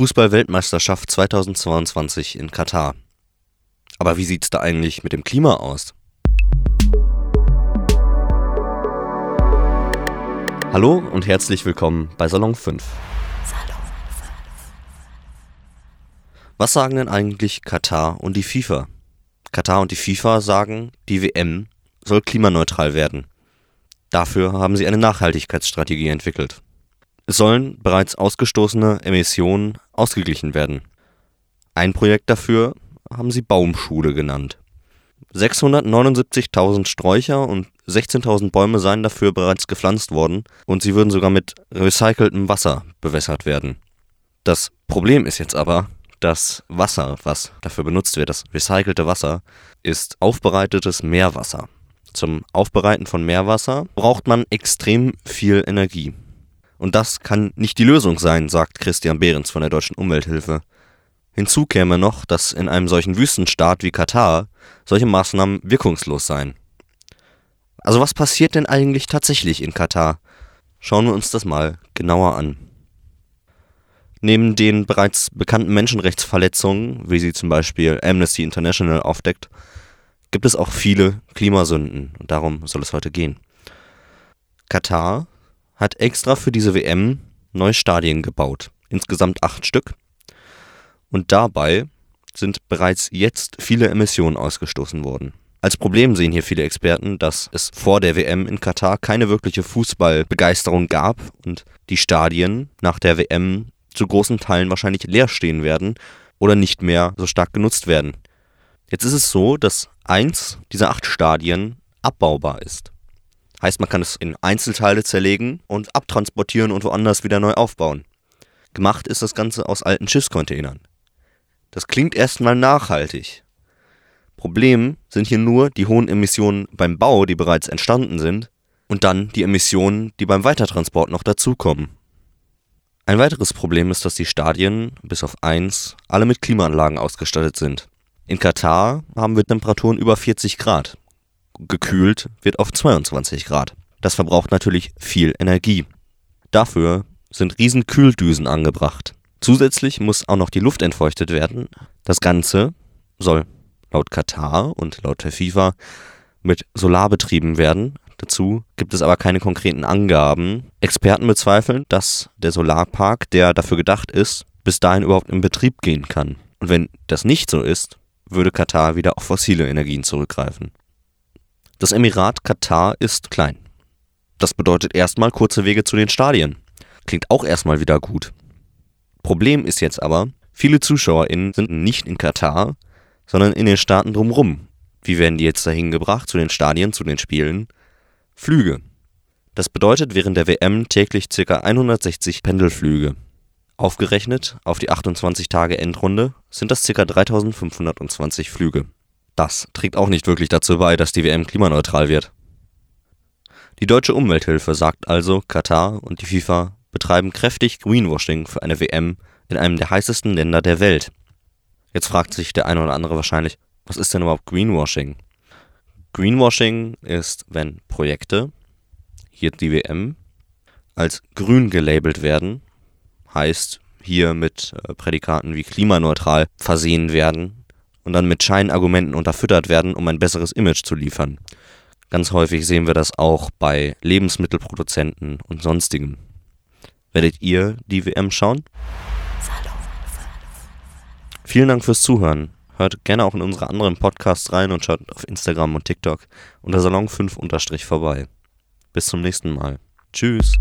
Fußball-Weltmeisterschaft 2022 in Katar. Aber wie sieht's da eigentlich mit dem Klima aus? Hallo und herzlich willkommen bei Salon 5. Was sagen denn eigentlich Katar und die FIFA? Katar und die FIFA sagen, die WM soll klimaneutral werden. Dafür haben sie eine Nachhaltigkeitsstrategie entwickelt. Es sollen bereits ausgestoßene Emissionen ausgeglichen werden. Ein Projekt dafür haben sie Baumschule genannt. 679.000 Sträucher und 16.000 Bäume seien dafür bereits gepflanzt worden und sie würden sogar mit recyceltem Wasser bewässert werden. Das Problem ist jetzt aber, das Wasser, was dafür benutzt wird, das recycelte Wasser, ist aufbereitetes Meerwasser. Zum Aufbereiten von Meerwasser braucht man extrem viel Energie. Und das kann nicht die Lösung sein, sagt Christian Behrens von der Deutschen Umwelthilfe. Hinzu käme noch, dass in einem solchen Wüstenstaat wie Katar solche Maßnahmen wirkungslos seien. Also was passiert denn eigentlich tatsächlich in Katar? Schauen wir uns das mal genauer an. Neben den bereits bekannten Menschenrechtsverletzungen, wie sie zum Beispiel Amnesty International aufdeckt, gibt es auch viele Klimasünden und darum soll es heute gehen. Katar hat extra für diese WM neue Stadien gebaut. Insgesamt acht Stück. Und dabei sind bereits jetzt viele Emissionen ausgestoßen worden. Als Problem sehen hier viele Experten, dass es vor der WM in Katar keine wirkliche Fußballbegeisterung gab und die Stadien nach der WM zu großen Teilen wahrscheinlich leer stehen werden oder nicht mehr so stark genutzt werden. Jetzt ist es so, dass eins dieser acht Stadien abbaubar ist. Heißt, man kann es in Einzelteile zerlegen und abtransportieren und woanders wieder neu aufbauen. Gemacht ist das Ganze aus alten Schiffscontainern. Das klingt erstmal nachhaltig. Problem sind hier nur die hohen Emissionen beim Bau, die bereits entstanden sind, und dann die Emissionen, die beim Weitertransport noch dazukommen. Ein weiteres Problem ist, dass die Stadien, bis auf eins, alle mit Klimaanlagen ausgestattet sind. In Katar haben wir Temperaturen über 40 Grad gekühlt wird auf 22 Grad. Das verbraucht natürlich viel Energie. Dafür sind riesen Kühldüsen angebracht. Zusätzlich muss auch noch die Luft entfeuchtet werden. Das Ganze soll laut Katar und laut der FIFA mit Solar betrieben werden. Dazu gibt es aber keine konkreten Angaben. Experten bezweifeln, dass der Solarpark, der dafür gedacht ist, bis dahin überhaupt in Betrieb gehen kann. Und wenn das nicht so ist, würde Katar wieder auf fossile Energien zurückgreifen. Das Emirat Katar ist klein. Das bedeutet erstmal kurze Wege zu den Stadien. Klingt auch erstmal wieder gut. Problem ist jetzt aber, viele ZuschauerInnen sind nicht in Katar, sondern in den Staaten drumrum. Wie werden die jetzt dahin gebracht, zu den Stadien, zu den Spielen? Flüge. Das bedeutet während der WM täglich ca. 160 Pendelflüge. Aufgerechnet auf die 28 Tage Endrunde sind das ca. 3520 Flüge. Das trägt auch nicht wirklich dazu bei, dass die WM klimaneutral wird. Die Deutsche Umwelthilfe sagt also, Katar und die FIFA betreiben kräftig Greenwashing für eine WM in einem der heißesten Länder der Welt. Jetzt fragt sich der eine oder andere wahrscheinlich, was ist denn überhaupt Greenwashing? Greenwashing ist, wenn Projekte, hier die WM, als grün gelabelt werden, heißt hier mit äh, Prädikaten wie klimaneutral versehen werden und dann mit Scheinargumenten unterfüttert werden, um ein besseres Image zu liefern. Ganz häufig sehen wir das auch bei Lebensmittelproduzenten und sonstigem. Werdet ihr die WM schauen? Vielen Dank fürs Zuhören. Hört gerne auch in unsere anderen Podcasts rein und schaut auf Instagram und TikTok unter Salon5 vorbei. Bis zum nächsten Mal. Tschüss.